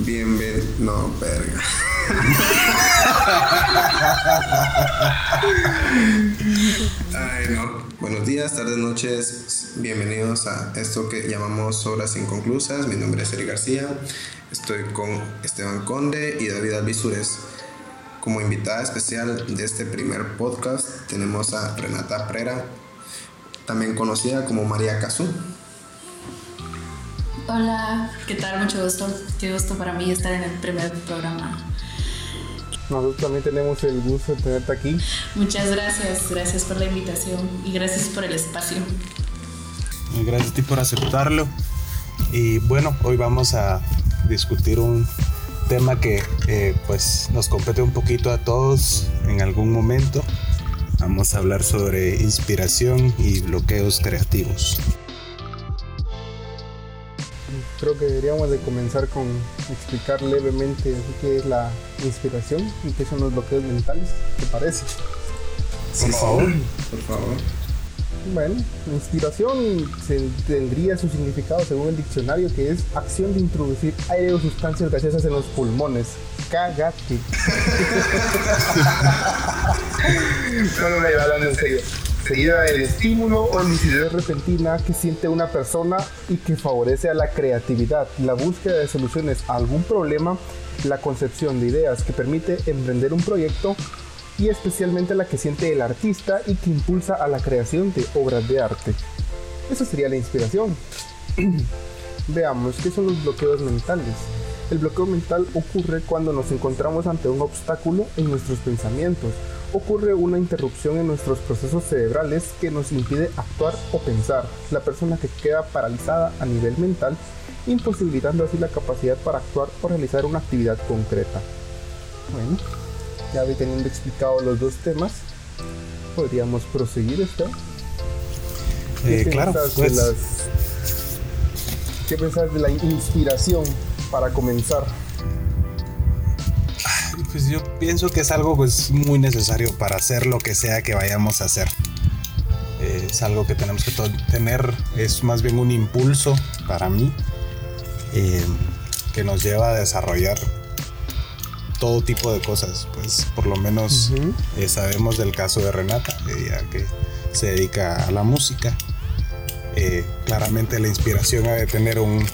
Bienvenido. No, verga. Ay, no. Buenos días, tardes, noches. Bienvenidos a esto que llamamos Obras Inconclusas. Mi nombre es Eric García. Estoy con Esteban Conde y David Alvisures. Como invitada especial de este primer podcast tenemos a Renata Prera, también conocida como María Cazú. Hola, ¿qué tal? Mucho gusto. Qué gusto para mí estar en el primer programa. Nosotros también tenemos el gusto de tenerte aquí. Muchas gracias, gracias por la invitación y gracias por el espacio. Gracias a ti por aceptarlo. Y bueno, hoy vamos a discutir un tema que eh, pues nos compete un poquito a todos en algún momento. Vamos a hablar sobre inspiración y bloqueos creativos creo que deberíamos de comenzar con explicar levemente qué es la inspiración y qué son los bloqueos mentales, ¿te parece? por favor, por favor. Bueno, inspiración tendría su significado según el diccionario que es acción de introducir aire o sustancias gaseosas en los pulmones. Cágate. no, no me hablando en serio seguida del estímulo o necesidad repentina que siente una persona y que favorece a la creatividad, la búsqueda de soluciones a algún problema, la concepción de ideas que permite emprender un proyecto y especialmente la que siente el artista y que impulsa a la creación de obras de arte. Esa sería la inspiración. Veamos, ¿qué son los bloqueos mentales? El bloqueo mental ocurre cuando nos encontramos ante un obstáculo en nuestros pensamientos ocurre una interrupción en nuestros procesos cerebrales que nos impide actuar o pensar. La persona que queda paralizada a nivel mental, imposibilitando así la capacidad para actuar o realizar una actividad concreta. Bueno, ya teniendo explicado los dos temas, podríamos proseguir esto. Eh, claro, pues... ¿Qué pensás de la inspiración para comenzar? Pues yo pienso que es algo pues muy necesario para hacer lo que sea que vayamos a hacer. es algo que tenemos que tener, es más bien un impulso para mí eh, que nos lleva a desarrollar todo tipo de cosas. Pues por lo menos eh, sabemos del caso de Renata, ella que se dedica a la música. Eh, claramente la inspiración ha de tener un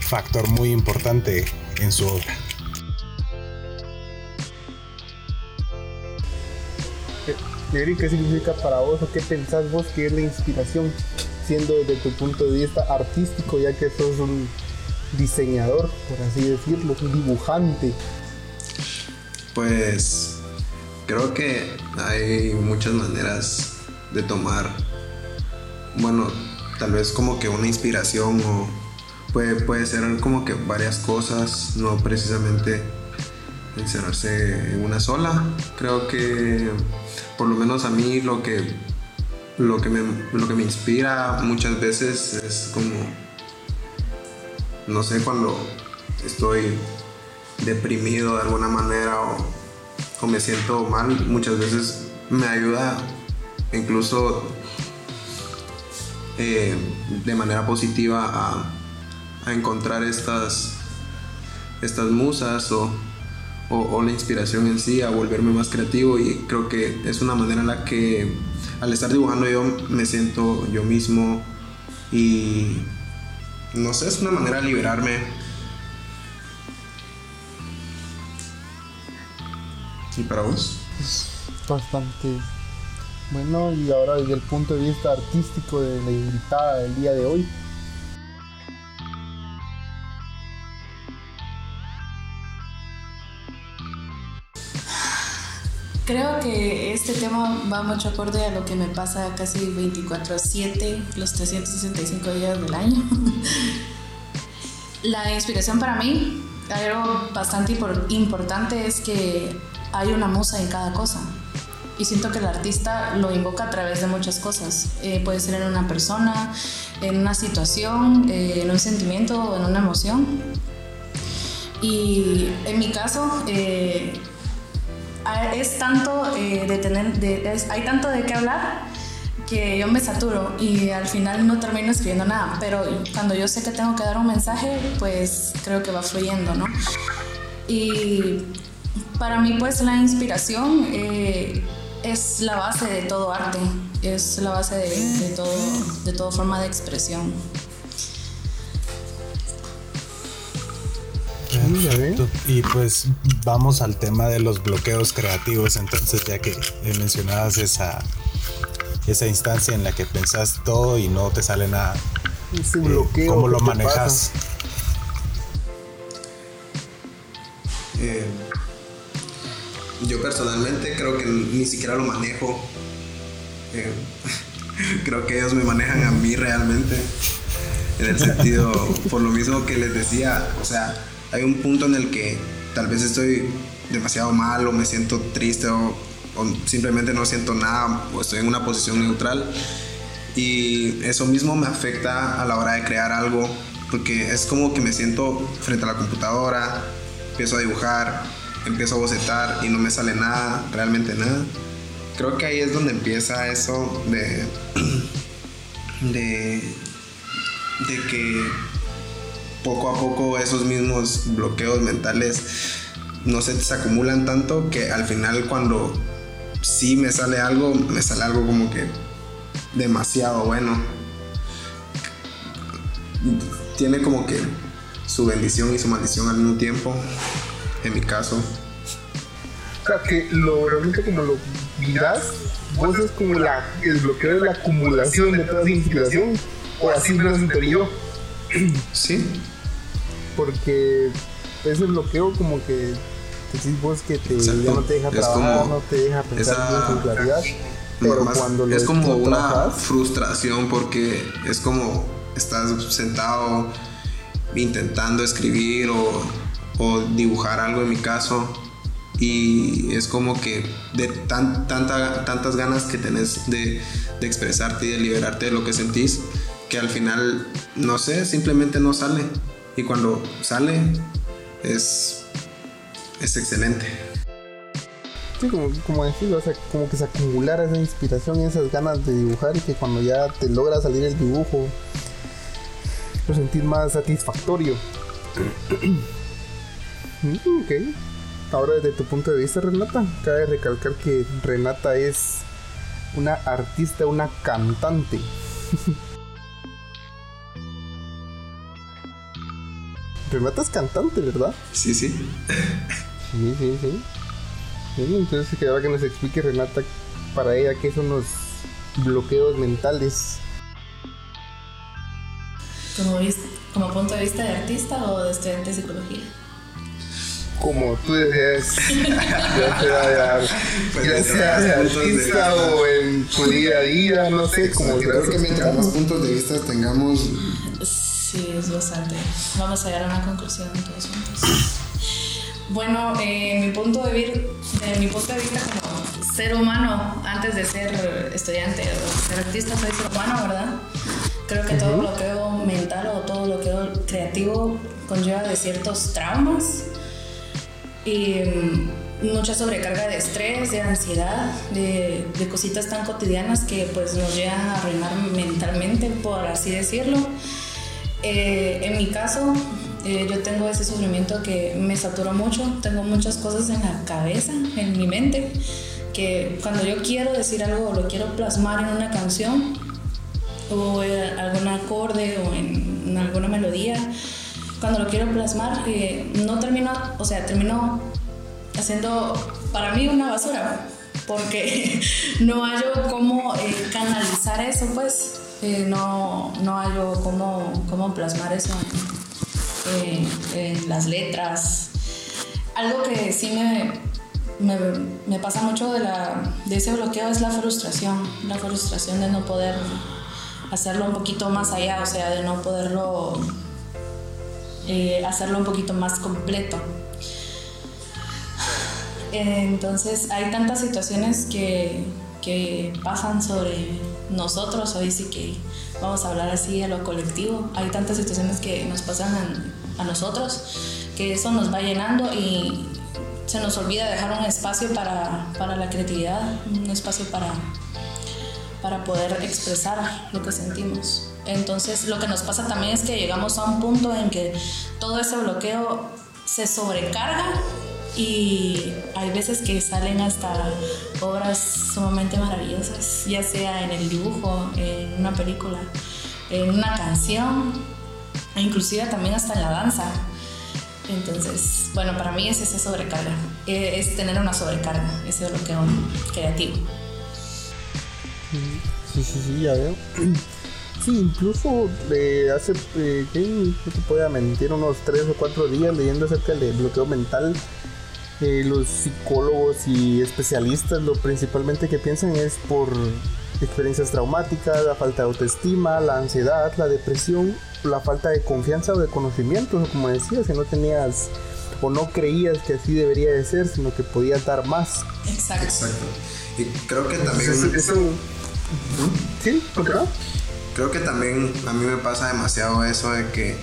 factor muy importante en su obra. ¿Qué significa para vos o qué pensás vos que es la inspiración, siendo desde tu punto de vista artístico, ya que sos un diseñador, por así decirlo, un dibujante? Pues creo que hay muchas maneras de tomar, bueno, tal vez como que una inspiración o puede, puede ser como que varias cosas, no precisamente encerrarse en una sola. Creo que por lo menos a mí lo que, lo que, me, lo que me inspira muchas veces es como, no sé, cuando estoy deprimido de alguna manera o, me siento mal, muchas veces me ayuda incluso eh, de manera positiva a, a encontrar estas, estas musas o o, la inspiración en sí a volverme más creativo y creo que es una manera en la que al estar dibujando yo me siento yo mismo y no sé, es una manera de liberarme. ¿Y para vos? bastante bueno y ahora desde el punto de vista artístico de la invitada del día de hoy, Creo que este tema va mucho acorde a lo que me pasa casi 24/7, los 365 días del año. La inspiración para mí, algo bastante importante es que hay una musa en cada cosa. Y siento que el artista lo invoca a través de muchas cosas. Eh, puede ser en una persona, en una situación, eh, en un sentimiento o en una emoción. Y en mi caso, eh, es tanto eh, de tener, hay tanto de qué hablar que yo me saturo y al final no termino escribiendo nada, pero cuando yo sé que tengo que dar un mensaje, pues creo que va fluyendo, ¿no? Y para mí pues la inspiración eh, es la base de todo arte, es la base de, todo, de toda forma de expresión. Y pues vamos al tema de los bloqueos creativos, entonces ya que mencionabas esa, esa instancia en la que pensás todo y no te sale nada. Ese bloqueo. ¿Cómo lo manejas? Eh, yo personalmente creo que ni siquiera lo manejo. Eh, creo que ellos me manejan a mí realmente. En el sentido, por lo mismo que les decía, o sea, hay un punto en el que tal vez estoy demasiado mal o me siento triste o simplemente no siento nada o estoy en una posición neutral. Y eso mismo me afecta a la hora de crear algo, porque es como que me siento frente a la computadora, empiezo a dibujar, empiezo a bocetar y no me sale nada, realmente nada. Creo que ahí es donde empieza eso de, de, de que poco a poco esos mismos bloqueos mentales no se acumulan tanto que al final cuando si me sale algo, me sale algo como que demasiado bueno. Tiene como que su bendición y su maldición al mismo tiempo, en mi caso. O sea, que lo realmente como lo miras, vos es como la, el bloqueo de la acumulación de toda esa inspiración, o así lo entendí yo. Sí. Porque ese bloqueo como que decís vos que te, ya no te deja trabajar, no te deja pensar con claridad. Pero cuando lo es como una frustración porque es como estás sentado intentando escribir o, o, dibujar algo en mi caso y es como que de tan, tanta, tantas ganas que tenés de, de expresarte y de liberarte de lo que sentís que al final no sé simplemente no sale y cuando sale es es excelente. Sí, como, como o sea, como que se acumulara esa inspiración y esas ganas de dibujar y que cuando ya te logra salir el dibujo, lo sentir más satisfactorio. Mm, ok. Ahora desde tu punto de vista, Renata, cabe recalcar que Renata es una artista, una cantante. Renata es cantante, ¿verdad? Sí, sí. Sí, sí, sí. entonces quedaba que nos explique Renata para ella qué son los bloqueos mentales. ¿Como, como punto de vista de artista o de estudiante de psicología? Como tú deseas, ya sea, ya sea de artista o en tu día a día, no sé, como creo que mientras más puntos de vista tengamos... Sí, es bastante. Vamos a llegar a una conclusión todos juntos. Bueno, eh, mi punto de, vista, mi punto de vista como ser humano, antes de ser estudiante o ser artista, soy ser humano, ¿verdad? Creo que todo lo que todo mental o todo lo que veo creativo conlleva de ciertos traumas y mm, mucha sobrecarga de estrés, de ansiedad, de, de, cositas tan cotidianas que pues nos llegan a arruinar mentalmente, por así decirlo. Eh, en mi caso, eh, yo tengo ese sufrimiento que me satura mucho, tengo muchas cosas en la cabeza, en mi mente, que cuando yo quiero decir algo o lo quiero plasmar en una canción o en algún acorde o en, alguna melodía, cuando lo quiero plasmar, eh, no termino, o sea, termino haciendo para mí una basura, porque no hallo cómo eh, canalizar eso, pues, no, no hallo cómo, cómo plasmar eso en las letras. Algo que sí me, me, pasa mucho de, la, de ese bloqueo es la frustración, la frustración de no poder hacerlo un poquito más allá, o sea, de no poderlo eh, hacerlo un poquito más completo. Entonces hay tantas situaciones que, que pasan sobre nosotros, hoy sí que vamos a hablar así a lo colectivo, hay tantas situaciones que nos pasan a, nosotros que eso nos va llenando y se nos olvida dejar un espacio para, para la creatividad, un espacio para, para poder expresar lo que sentimos. Entonces lo que nos pasa también es que llegamos a un punto en que todo ese bloqueo se sobrecarga y hay veces que salen hasta obras sumamente maravillosas, ya sea en el dibujo, en una película, en una canción, e inclusive también hasta en la danza. Entonces, bueno, para mí es esa sobrecarga, e, es tener una sobrecarga, ese bloqueo creativo. Sí, sí, sí, ya veo. Sí, incluso de hace, eh, ¿qué? no te puedo mentir, unos 3 o 4 días leyendo acerca del bloqueo mental, eh, los psicólogos y especialistas lo principalmente que piensan es por experiencias traumáticas, la falta de autoestima, la ansiedad, la depresión, la falta de confianza o de conocimiento, como decías, que no tenías o no creías que así debería de ser, sino que podías dar más. Exacto. Exacto. Y creo que también... Eso, eso- ¿Sí? ¿Continúa? Creo que también a mí me pasa demasiado eso de que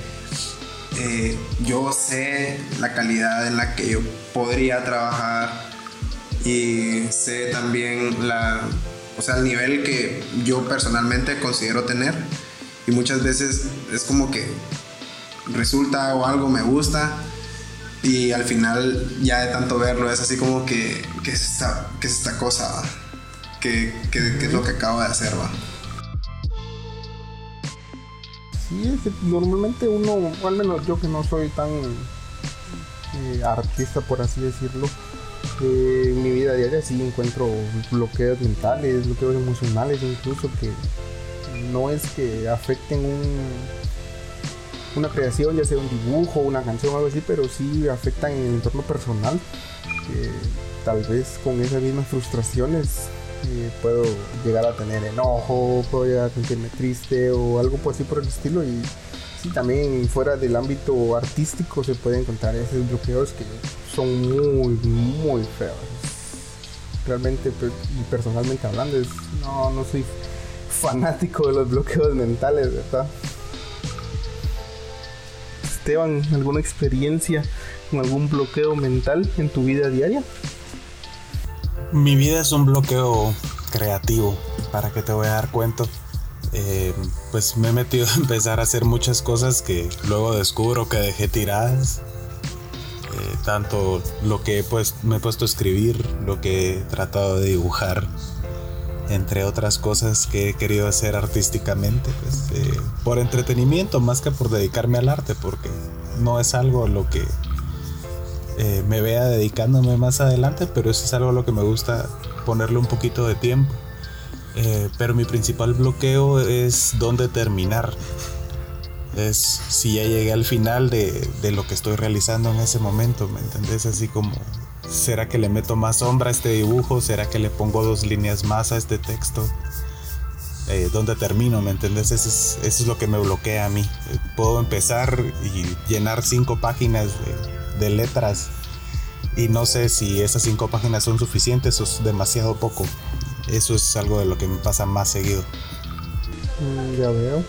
eh, yo sé la calidad en la que yo podría trabajar y sé también la, o sea, el nivel que yo personalmente considero tener. Y muchas veces es como que resulta o algo me gusta y al final ya de tanto verlo es así como que que es esta, que es esta cosa que, que- que es lo que acabo de hacer va Normalmente uno, al menos yo que no soy tan eh, artista, por así decirlo, eh, en mi vida diaria sí encuentro bloqueos mentales, bloqueos emocionales, incluso que no es que afecten un, una creación, ya sea un dibujo, una canción o algo así, pero sí afectan en el entorno personal. que tal vez con esas mismas frustraciones puedo llegar a tener enojo, puedo llegar a sentirme triste o algo así por el estilo. Y sí también fuera del ámbito artístico se pueden encontrar esos bloqueos que son muy muy feos. Realmente y personalmente hablando no no soy fanático de los bloqueos mentales verdad Esteban alguna experiencia con algún bloqueo mental en tu vida diaria Mi vida es un bloqueo creativo, para que te voy a dar cuenta. Eh, pues me he metido a empezar a hacer muchas cosas que luego descubro que dejé tiradas. Eh, tanto lo que pues, me he puesto a escribir, lo que he tratado de dibujar, entre otras cosas que he querido hacer artísticamente, pues, eh, por entretenimiento más que por dedicarme al arte, porque no es algo lo que eh, me vea dedicándome más adelante, pero eso es algo a lo que me gusta ponerle un poquito de tiempo. Eh, pero mi principal bloqueo es dónde terminar. Es si ya llegué al final de, de lo que estoy realizando en ese momento, ¿me entendés? Así como, ¿será que le meto más sombra a este dibujo? ¿Será que le pongo dos líneas más a este texto? Eh, ¿Dónde termino? ¿Me entendés? Eso es, eso es lo que me bloquea a mí. Eh, puedo empezar y llenar cinco páginas de, de letras y no sé si esas cinco páginas son suficientes o es demasiado poco. Eso es algo de lo que me pasa más seguido. Mm, ya veo.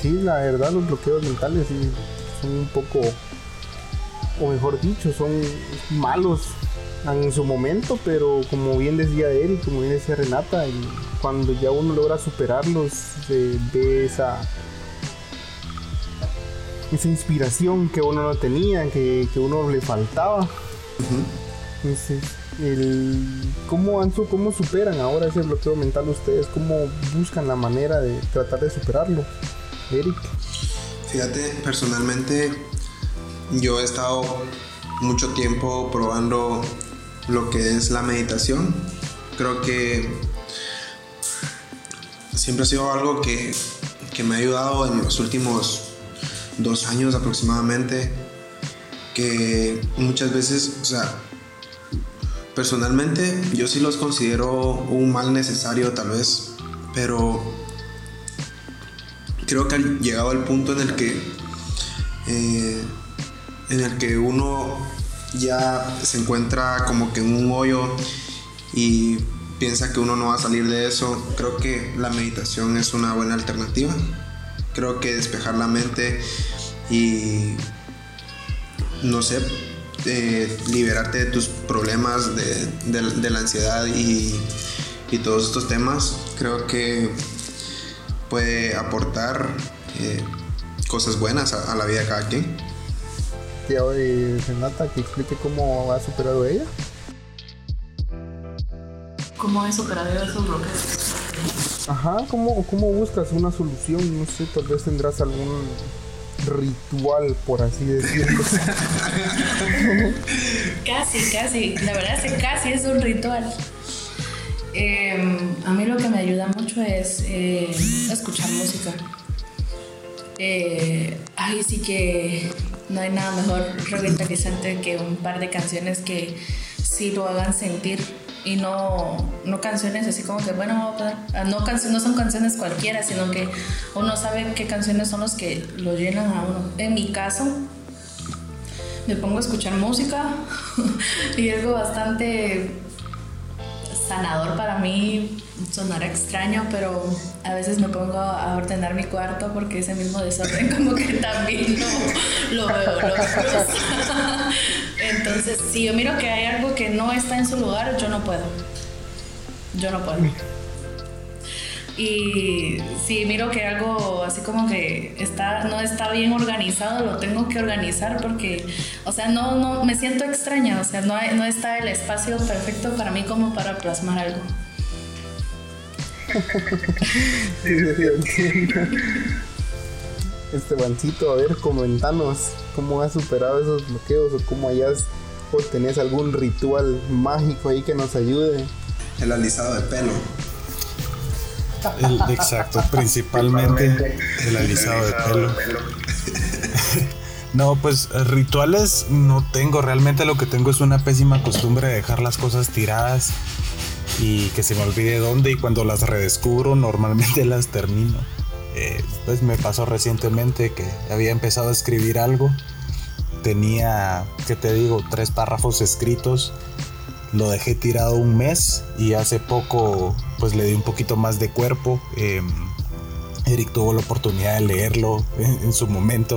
Sí, la verdad los bloqueos mentales son un poco, o mejor dicho, son malos en su momento, pero como bien decía él y como bien decía Renata, cuando ya uno logra superarlos, se ve esa, esa inspiración que uno no tenía, que, que uno le faltaba. Entonces, el, ¿cómo, han ¿Cómo superan ahora ese bloqueo mental ustedes? ¿Cómo buscan la manera de tratar de superarlo? Eric. Fíjate, personalmente yo he estado mucho tiempo probando lo que es la meditación. Creo que siempre ha sido algo que, que me ha ayudado en los últimos dos años aproximadamente. Que muchas veces, o sea, personalmente yo sí los considero un mal necesario tal vez, pero creo que han llegado al punto en el que eh, en el que uno ya se encuentra como que en un hoyo y piensa que uno no va a salir de eso creo que la meditación es una buena alternativa creo que despejar la mente y no sé eh, liberarte de tus problemas de, de- de la ansiedad y, y todos estos temas, creo que puede aportar eh, cosas buenas a, la vida de cada quien. Y hoy Renata que explique cómo ha superado ella. ¿Cómo he superado esos bloques? Ajá, ¿cómo, ¿cómo buscas una solución? No sé, tal vez tendrás algún ritual, por así decirlo. casi, casi. La verdad es que casi es un ritual. Em, a mí lo que me ayuda mucho es eh, escuchar música. Eh, ay, sí que no hay nada mejor revitalizante que un par de canciones que sí lo hagan sentir y no, no canciones así como que, bueno, no, no son canciones cualquiera, sino que uno sabe qué canciones son los que lo llenan a uno. En mi caso, me pongo a escuchar música y algo bastante sanador para mí, sonará extraño, pero a veces me pongo a ordenar mi cuarto porque ese mismo desorden como que también lo, lo veo, lo Entonces, si yo miro que hay algo que no está en su lugar, yo no puedo. Yo no puedo. Y si miro que algo así como que está, no está bien organizado, lo tengo que organizar porque, o sea, no, no me siento extraña, o sea, no, no está el espacio perfecto para mí como para plasmar algo. Estebancito, a ver, comentanos cómo has superado esos bloqueos o cómo hayas o tenés algún ritual mágico ahí que nos ayude. El alisado de pelo. exacto, principalmente el alisado de pelo. no, pues rituales no tengo, realmente lo que tengo es una pésima costumbre de dejar las cosas tiradas y que se me olvide dónde y cuando las redescubro normalmente las termino. Eh, pues me pasó recientemente que había empezado a escribir algo, tenía, ¿qué te digo?, tres párrafos escritos, lo dejé tirado un mes y hace poco pues le di un poquito más de cuerpo. Em, Eric tuvo la oportunidad de leerlo en, su momento.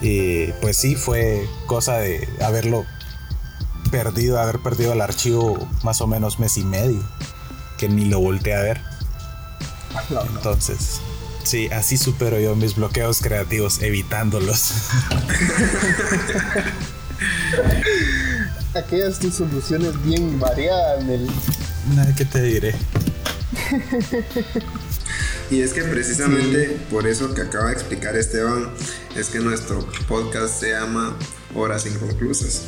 Y pues sí, fue cosa de haberlo perdido, haber perdido el archivo más o menos mes y medio, que ni lo volteé a ver. Entonces, sí, así supero yo mis bloqueos creativos, evitándolos. Aquellas tus soluciones bien variadas, el Nada que te diré. Y es que precisamente por eso que acaba de explicar Esteban, es que nuestro podcast se llama Horas Inconclusas.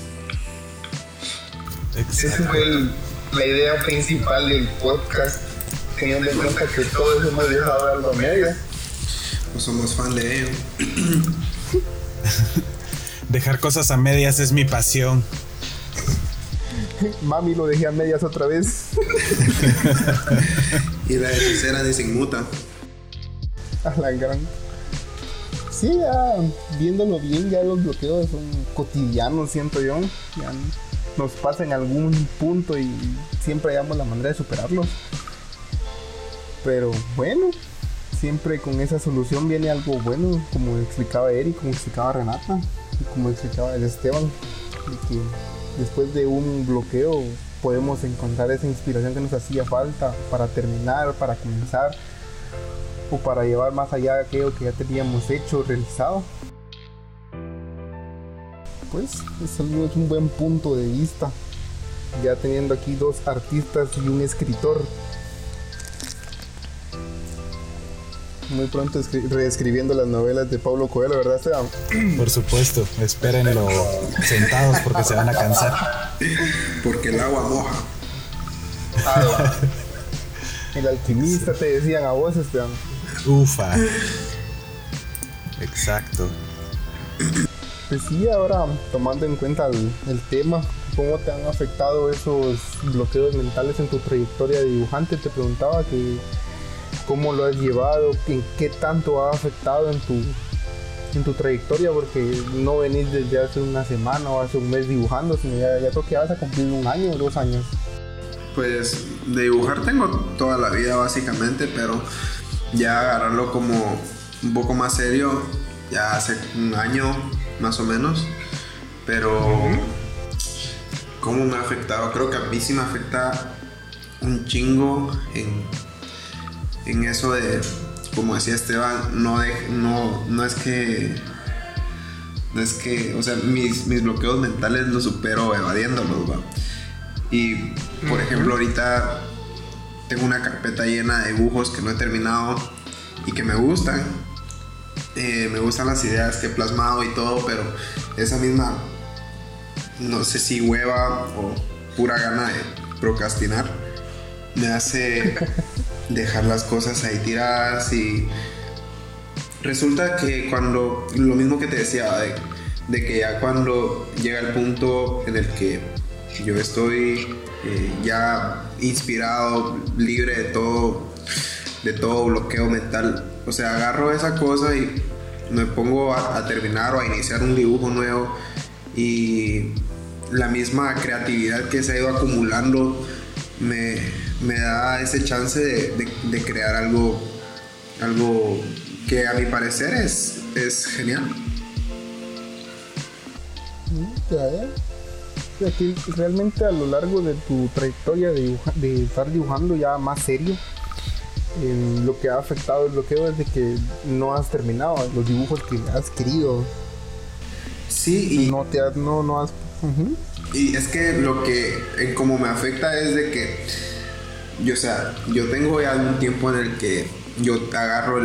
Esa fue la idea principal del podcast, teniendo en cuenta que todos hemos dejado algo a media. Pues somos fan de ello. Dejar cosas a medias es mi pasión. Mami lo dejé a medias otra vez. y la hechicera de sin muta. A la gran. Sí, ya viéndolo bien, ya los bloqueos son cotidianos, siento yo. Ya nos pasa en algún punto y siempre hallamos la manera de superarlos. Pero bueno, siempre con esa solución viene algo bueno, como explicaba Eric, como explicaba Renata, y como explicaba el Esteban. que después de un bloqueo podemos encontrar esa inspiración que nos hacía falta para terminar, para comenzar o para llevar más allá de aquello que ya teníamos hecho, realizado. Pues es un buen punto de vista, ya teniendo aquí dos artistas y un escritor muy pronto reescribiendo las novelas de Pablo Coelho, ¿verdad, Esteban? Por supuesto, espérenlo sentados porque se van a cansar. Porque el agua moja. el alquimista te decían a vos, Esteban. Ufa. Exacto. Pues sí, ahora tomando en cuenta el, el tema, ¿cómo te han afectado esos bloqueos mentales en tu trayectoria de dibujante? Te preguntaba que cómo lo has llevado, en qué tanto ha afectado en tu, en tu trayectoria, porque no venís desde hace una semana o hace un mes dibujando, sino ya, ya creo que vas a cumplir un año o dos años. Pues de dibujar tengo toda la vida básicamente, pero ya agarrarlo como un poco más serio, ya hace un año más o menos, pero ¿cómo me ha afectado? Creo que a mí sí me afecta un chingo en, en eso de, como decía Esteban, no, de, no, no es que no es que, o sea, mis, mis bloqueos mentales los supero evadiéndolos, ¿va? Y, por ejemplo, ahorita tengo una carpeta llena de dibujos que no he terminado y que me gustan. Eh, me gustan las ideas que he plasmado y todo, pero esa misma, no sé si hueva o pura gana de procrastinar, me hace dejar las cosas ahí tiradas y resulta que cuando, lo mismo que te decía, de, que ya cuando llega el punto en el que yo estoy eh, ya inspirado, libre de todo, de todo bloqueo mental, o sea, agarro esa cosa y me pongo a, a terminar o a iniciar un dibujo nuevo y la misma creatividad que se ha ido acumulando me, me da ese chance de, de- de crear algo, algo que a mi parecer es, es genial. Ya, ya. O sea, que realmente a lo largo de tu trayectoria de, dibuja- de estar dibujando ya más serio, lo que ha afectado el bloqueo es de que no has terminado los dibujos que has querido. Sí, y, No te has, no, no has. Y es que lo que en como me afecta es de que yo, o sea, yo tengo ya un tiempo en el que yo agarro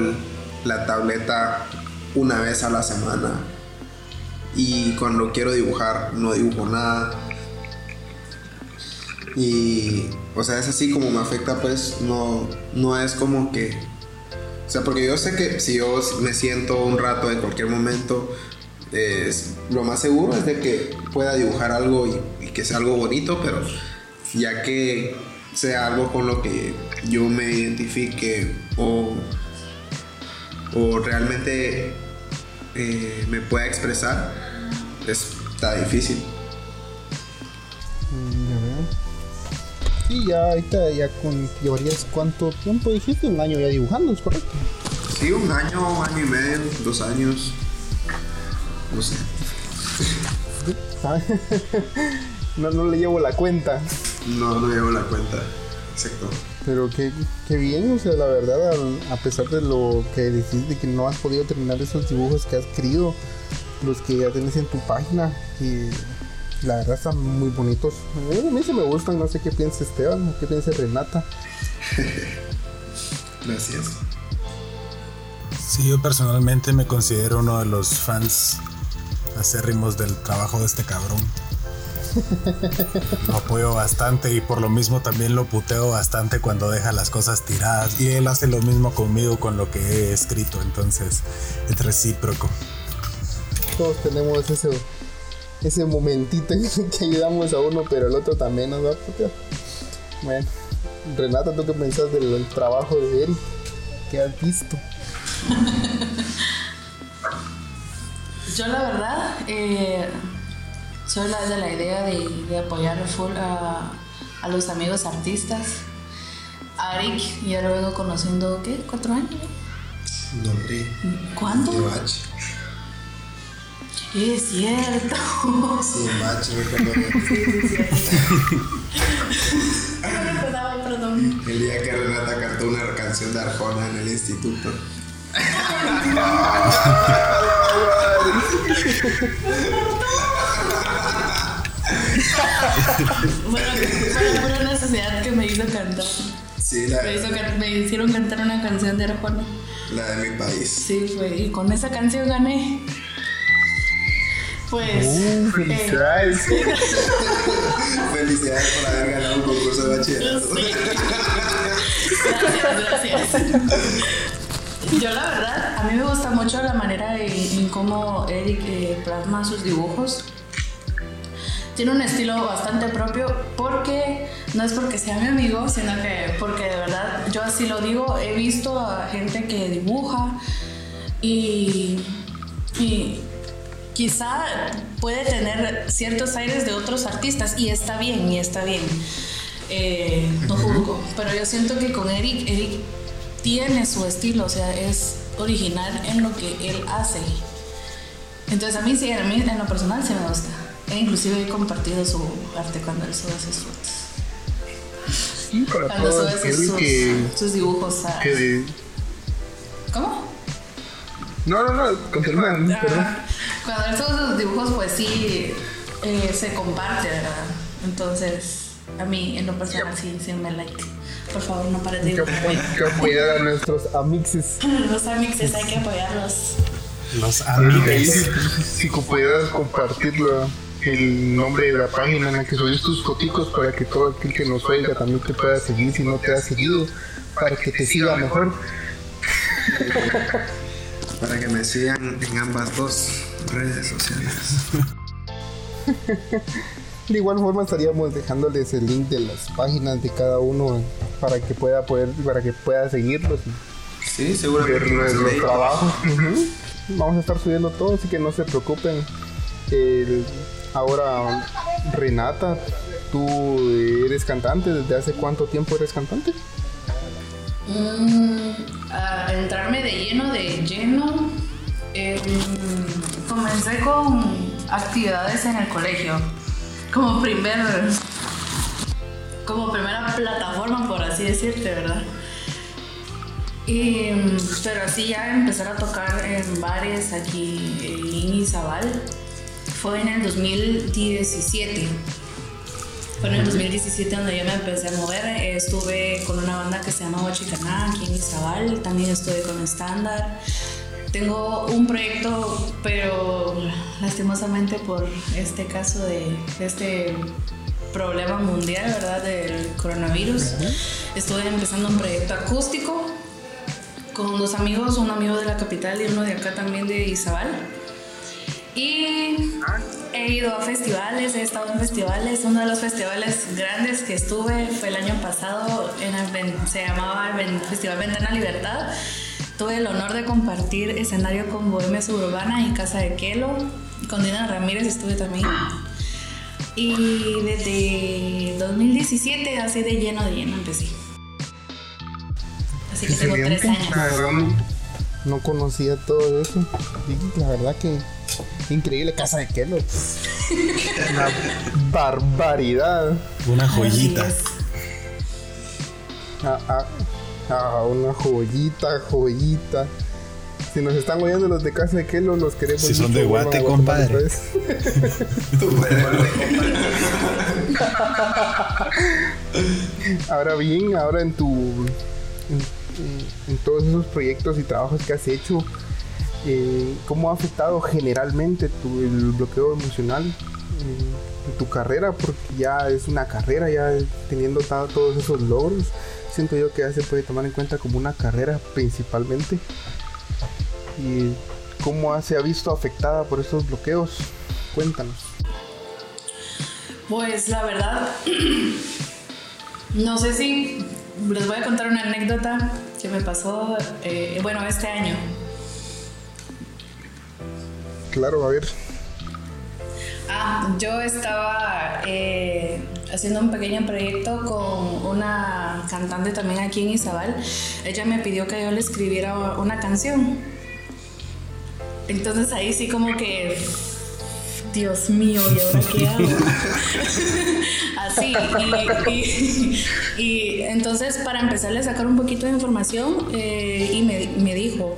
la tableta una vez a la semana y cuando quiero dibujar no dibujo nada. Y, o sea, es así como me afecta, pues no, no es como que... O sea, porque yo sé que si yo me siento un rato en cualquier momento, es, lo más seguro es de que pueda dibujar algo y, y que sea algo bonito, pero ya que sea algo con lo que yo me identifique o, o realmente eh, me pueda expresar, es- está difícil. Mm. Sí, ya ahorita ya con, llevarías cuánto tiempo dijiste, un año ya dibujando, es correcto. Sí, un año, año y medio, dos años, no sé. No, no le llevo la cuenta. No, no llevo la cuenta. Exacto. Pero qué, qué bien, o sea, la verdad, al- a pesar de lo que decís de que no has podido terminar esos dibujos que has querido, los que ya tienes en tu página, que la verdad están muy bonitos. Eh, A mí se me gustan, no sé qué piensa Esteban, qué piensa Renata. Gracias. Sí, yo personalmente me considero uno de los fans acérrimos del trabajo de este cabrón. Lo apoyo bastante y por lo mismo también lo puteo bastante cuando deja las cosas tiradas. Y él hace lo mismo conmigo con lo que he escrito, entonces es recíproco. Todos tenemos ese, ese momentito en el que ayudamos a uno, pero el otro también nos va a putear. Bueno, Renata, ¿tú qué pensás del, del trabajo de Eric? ¿Qué has visto? Yo la verdad eh, soy la de la idea de, de apoyar full a, a los amigos artistas. A Eric ya lo vengo conociendo, ¿qué? ¿Cuatro años? No, hombre. ¿Cuánto? De bach. Es cierto. Sí, bach, recuerdo. No me acordaba, perdón. El día que Renata cantó una canción de Arjona en el instituto. Bueno, fue una necesidad que me hizo cantar. Sí, la, Me, hizo can- me hicieron cantar una canción de Arjona. la de mi país. Sí, fue. Y con esa canción gané. Pues. Uh, eh, felicidades. Felicidades por haber ganado un concurso de bachillerato. Sí. Gracias, gracias. Yo la verdad, a mí me gusta mucho la manera en, cómo Eric eh, plasma sus dibujos. Tiene un estilo bastante propio porque no es porque sea mi amigo, sino que porque de verdad yo así lo digo, he visto a gente que dibuja y, y quizá puede tener ciertos aires de otros artistas y está bien, y está bien. Eh, no juzgo, pero yo siento que con Eric, Eric tiene su estilo, o sea, es original en lo que él hace. Entonces a mí sí, a mí en lo personal sí me gusta. E inclusive he compartido su arte cuando él sube sus fotos. aquí para Cuando sube sus, que, sus dibujos a... que- ¿Cómo? No, no, no, continúa. Ah, Cuando él sube sus dibujos, pues sí eh, se comparte, ¿verdad? Entonces, a mí, en lo personal, sí, sí me like. Por favor, no pares de Que, dibujarme. que apoyar a nuestros amixes. Los amixes hay que apoyarlos. Los Ahí, amigos. si, si pudieras compartirlo, el nombre de la página en la que subes tus foticos para que todo aquel que nos oiga también te pueda seguir si no te ha seguido, para que te siga mejor. Para que me sigan en ambas dos redes sociales. De igual forma estaríamos dejándoles el link de las páginas de cada uno para que pueda poder, para que pueda seguirlos y Sí, seguramente. ver trabajos. Ujú. Vamos a estar subiendo todo, así que no se preocupen. El- ahora, Renata, tú eres cantante. ¿Desde hace cuánto tiempo eres cantante? Mm, a entrarme de lleno, de lleno. em, comencé con actividades en el colegio. Como primer. Como primera plataforma, por así decirte, ¿verdad? Y, pero así ya empezar a tocar en bares aquí en Izabal fue en el 2017. Fue en el 2017 donde yo me empecé a mover. Estuve con una banda que se llama Huachicaná aquí en Izabal. También estuve con Standard. Tengo un proyecto, pero lastimosamente por este caso de, de este problema mundial, ¿verdad? Del coronavirus. Estuve empezando un proyecto acústico con dos amigos, un amigo de la capital y uno de acá también de Izabal. Y he ido a festivales, he estado en festivales. Uno de los festivales grandes que estuve fue el año pasado, en el se llamaba el Festival Ventana Libertad. Tuve el honor de compartir escenario con Bohemia Suburbana y Casa de Quelo. Con Dina Ramírez estuve también. Y desde 2017, así de lleno, de lleno empecé. Así que tengo tres años. La verdad no, no conocía todo eso. Y la verdad que increíble casa de Kelo. Una barbaridad. Una joyita. Ah, ah, ah, una joyita, joyita. Si nos están oyendo los de casa de Kelo, los queremos. Si son mucho, de Guate, compadre. Ahora bien, ahora en tu. En, en- en todos esos proyectos y trabajos que has hecho, eh, ¿cómo ha afectado generalmente tu, el bloqueo emocional en tu carrera? Porque ya es una carrera, ya teniendo todos esos logros, siento yo que ya se puede tomar en cuenta como una carrera principalmente. ¿Y cómo se ha visto afectada por estos bloqueos? Cuéntanos. Pues la verdad, no sé si les voy a contar una anécdota que me pasó, eh, bueno, este año. Claro, a ver. Ah, yo estaba eh, haciendo un pequeño proyecto con una cantante también aquí en Izabal. Ella me pidió que yo le escribiera una canción. Entonces ahí sí como que, Dios mío, ¿y ahora qué hago? Así, y, y- y entonces para empezarle a sacar un poquito de información, eh, y me, me dijo,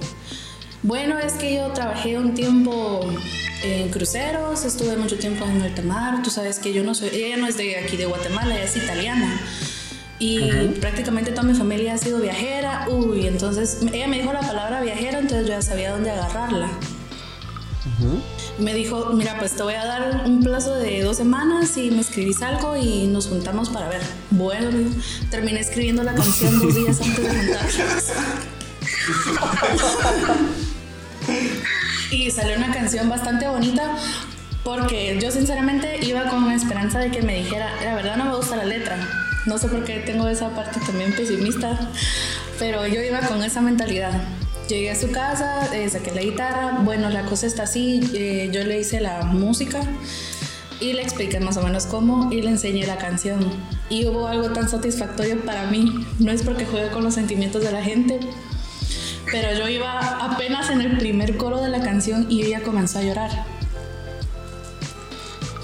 bueno, es que yo trabajé un tiempo en cruceros, estuve mucho tiempo en alta mar, tú sabes que yo no soy, ella no es de aquí de Guatemala, ella es italiana. Y prácticamente toda mi familia ha sido viajera. Uy, entonces ella me dijo la palabra viajera, entonces yo ya sabía dónde agarrarla. Me dijo, mira, pues te voy a dar un plazo de dos semanas y me escribís algo y nos juntamos para ver. Bueno, terminé escribiendo la canción dos días antes de juntarnos. y salió una canción bastante bonita porque yo sinceramente iba con la esperanza de que me dijera, la verdad no me gusta la letra. No sé por qué tengo esa parte también pesimista, pero yo iba con esa mentalidad. Llegué a su casa, eh, saqué la guitarra, bueno, la cosa está así, eh, yo le hice la música y le expliqué más o menos cómo y le enseñé la canción. Y hubo algo tan satisfactorio para mí, no es porque juegue con los sentimientos de la gente, pero yo iba apenas en el primer coro de la canción y ella comenzó a llorar.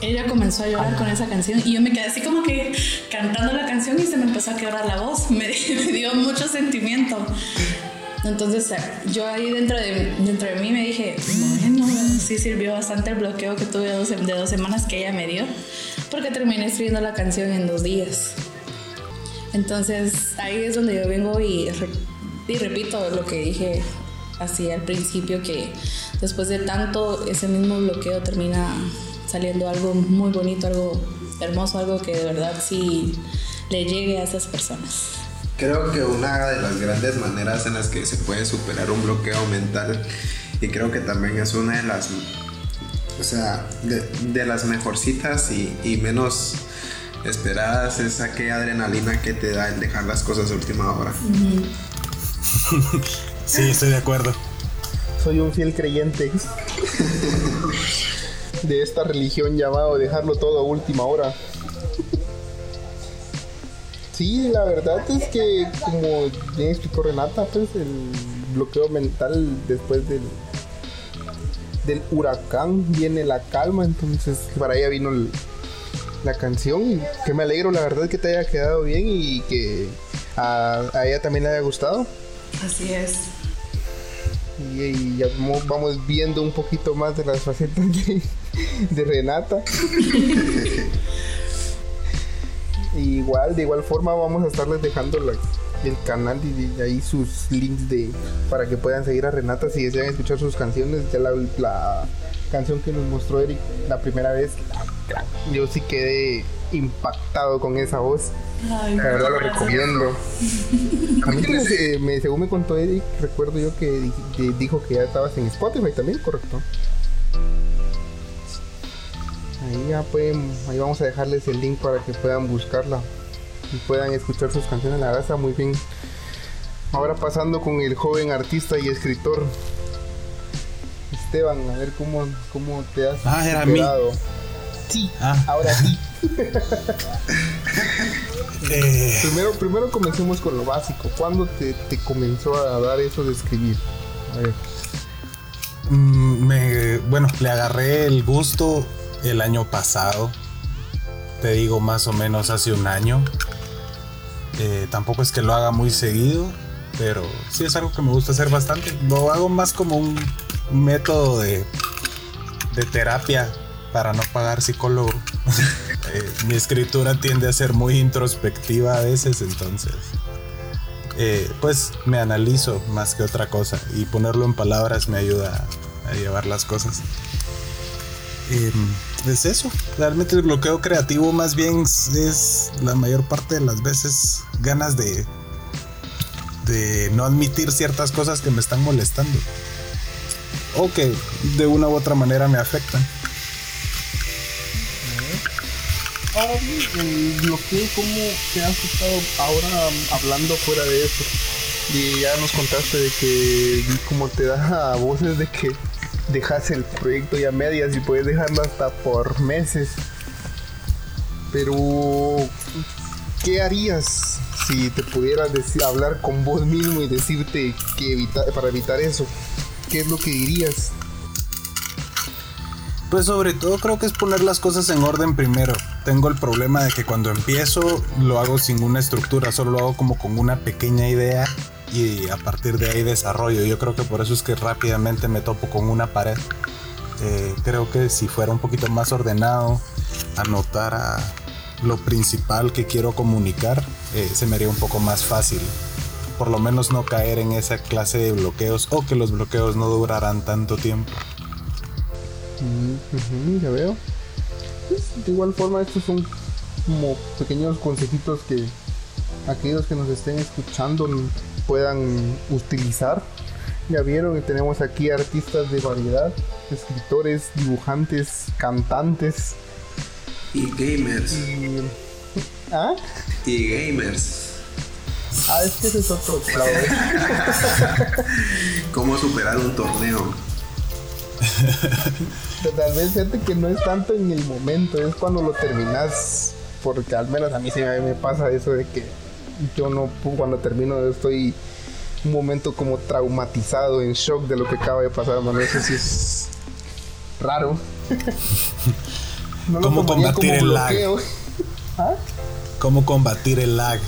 ella comenzó a llorar con esa canción y yo me quedé así como que cantando la canción y se me empezó a quebrar la voz. Me, dio mucho sentimiento. Entonces yo ahí dentro de, dentro de mí me dije, bueno, sí sirvió bastante el bloqueo que tuve de dos, de dos semanas que ella me dio, porque terminé escribiendo la canción en dos días. Entonces ahí es donde yo vengo y, y repito lo que dije así al principio, que después de tanto ese mismo bloqueo termina saliendo algo muy bonito, algo hermoso, algo que de verdad sí le llegue a esas personas. Creo que una de las grandes maneras en las que se puede superar un bloqueo mental y creo que también es una de las, o sea, de, las mejorcitas y, y, menos esperadas es aquella adrenalina que te da el dejar las cosas a última hora. sí, estoy de acuerdo. Soy un fiel creyente de esta religión llamado dejarlo todo a última hora. Sí, la verdad es que, como bien explicó Renata, pues el bloqueo mental después del, del huracán viene la calma, entonces para ella vino la canción que me alegro, la verdad, que te haya quedado bien y que a, ella también le haya gustado. Así es. Y, ya vamos viendo un poquito más de las facetas de, de Renata. igual, de igual forma vamos a estarles dejando el canal y, ahí sus links de para que puedan seguir a Renata si desean escuchar sus canciones. Ya la, canción que nos mostró Eric la primera vez, yo sí quedé impactado con esa voz. la verdad lo recomiendo. A mí, me, según me contó Eric, recuerdo yo que, que dijo que ya estabas en Spotify también, ¿correcto? Ahí ya pueden, ahí vamos a dejarles el link para que puedan buscarla y puedan escuchar sus canciones. La verdad está muy bien. Ahora pasando con el joven artista y escritor Esteban, a ver cómo, cómo te has ah, era mí. Sí, ah. ahora sí. Eh. primero, primero comencemos con lo básico. ¿Cuándo te, te comenzó a dar eso de escribir? A ver. Mm, me, bueno, le agarré el gusto el año pasado. Te digo más o menos hace un año. Eh, tampoco es que lo haga muy seguido, pero sí es algo que me gusta hacer bastante. Lo hago más como un método de, de terapia para no pagar psicólogo. Eh, mi escritura tiende a ser muy introspectiva a veces, entonces eh, pues me analizo más que otra cosa y ponerlo en palabras me ayuda a llevar las cosas. Em, es eso. Realmente el bloqueo creativo más bien es la mayor parte de las veces ganas de, de no admitir ciertas cosas que me están molestando. O que de una u otra manera me afectan. Ahora el bloqueo, ¿cómo te has estado ahora hablando fuera de eso? Y ya nos contaste de que como te da voces de que dejas el proyecto ya medias y puedes dejarlo hasta por meses. Pero, ¿qué harías si te pudieras hablar con vos mismo y decirte que evitar, para evitar eso? ¿Qué es lo que dirías? Pues sobre todo creo que es poner las cosas en orden primero. Tengo el problema de que cuando empiezo lo hago sin una estructura, solo lo hago como con una pequeña idea y a partir de ahí desarrollo. Yo creo que por eso es que rápidamente me topo con una pared. Eh, creo que si fuera un poquito más ordenado, anotara lo principal que quiero comunicar, eh, se me haría un poco más fácil. Por lo menos no caer en esa clase de bloqueos o que los bloqueos no durarán tanto tiempo. Ya veo. Pues, de igual forma, estos son como pequeños consejitos que aquellos que nos estén escuchando puedan utilizar. Ya vieron que tenemos aquí artistas de variedad, escritores, dibujantes, cantantes. Y gamers. Y, ¿Ah? Y gamers. Ah, es que ese es otro ¿Cómo superar un torneo? Tal vez gente que no es tanto en el momento, es cuando lo terminas. Porque al menos a mí sí me pasa eso de que yo no, cuando termino estoy un momento como traumatizado, en shock de lo que acaba de pasar, mano. Eso sí es raro. No ¿Cómo combatir como el lag? ¿Ah? ¿Cómo combatir el lag?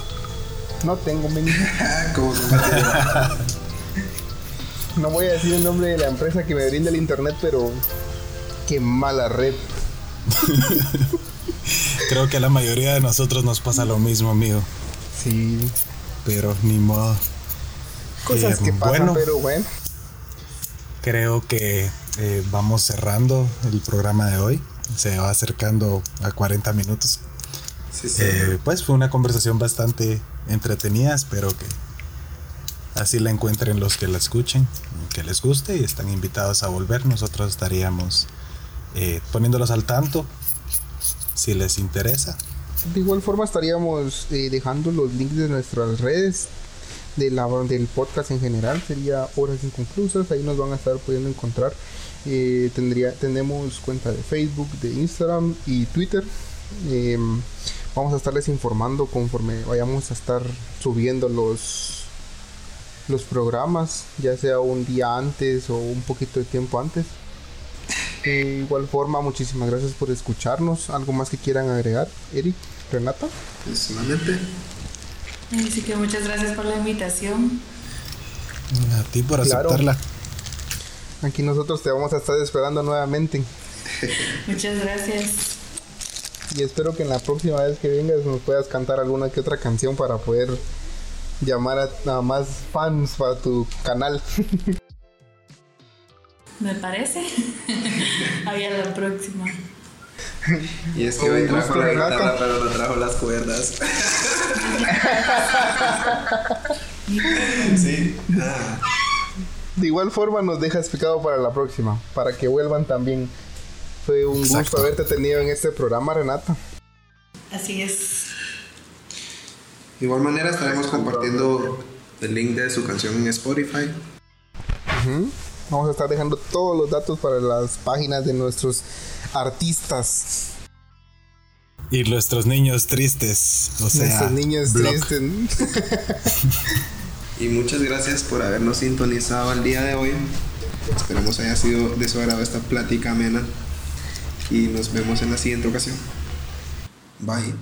No tengo, men. Como combatir. No voy a decir el nombre de la empresa que me brinda el internet, pero qué mala red. Creo que a la mayoría de nosotros nos pasa lo mismo, amigo. Sí, Pero ni modo. cosas Eh, que pasan, bueno. pero bueno. Creo que eh, vamos cerrando el programa de hoy. Se va acercando a 40 minutos. Sí, sí. Eh, pues fue una conversación bastante entretenida. Espero que así la encuentren los que la escuchen, que les guste y están invitados a volver. Nosotros estaríamos eh, poniéndolos al tanto si les interesa. De igual forma estaríamos eh, dejando los links de nuestras redes de la, del podcast en general. Sería Horas Inconclusas. Ahí nos van a estar pudiendo encontrar. Eh, tendría, tenemos cuenta de Facebook, de Instagram y Twitter. Eh, vamos a estarles informando conforme vayamos a estar subiendo los, los programas, ya sea un día antes o un poquito de tiempo antes. De igual forma, muchísimas gracias por escucharnos. ¿Algo más que quieran agregar? Eric, Renata. Personalmente, Así que muchas gracias por la invitación. A ti por Claro. aceptarla. Aquí nosotros te vamos a estar esperando nuevamente. Muchas gracias. Y espero que en la próxima vez que vengas nos puedas cantar alguna que otra canción para poder llamar a, a más fans para tu canal. ¿Me parece? Había la próxima. y es que hoy trajo gusto, la Renata. guitarra, pero no trajo las cuerdas. sí. Ah, De igual forma nos dejas picado para la próxima, para que vuelvan también. Fue un gusto haberte tenido en este programa, Renata. Así es. De igual manera estaremos compartiendo el link de su canción en Spotify. Vamos a estar dejando todos los datos para las páginas de nuestros artistas. Y nuestros niños tristes. O sea, Nuestros niños blog. tristes. Y muchas gracias por habernos sintonizado el día de hoy. Esperamos haya sido de su agrado esta plática amena. Y nos vemos en la siguiente ocasión. Bye.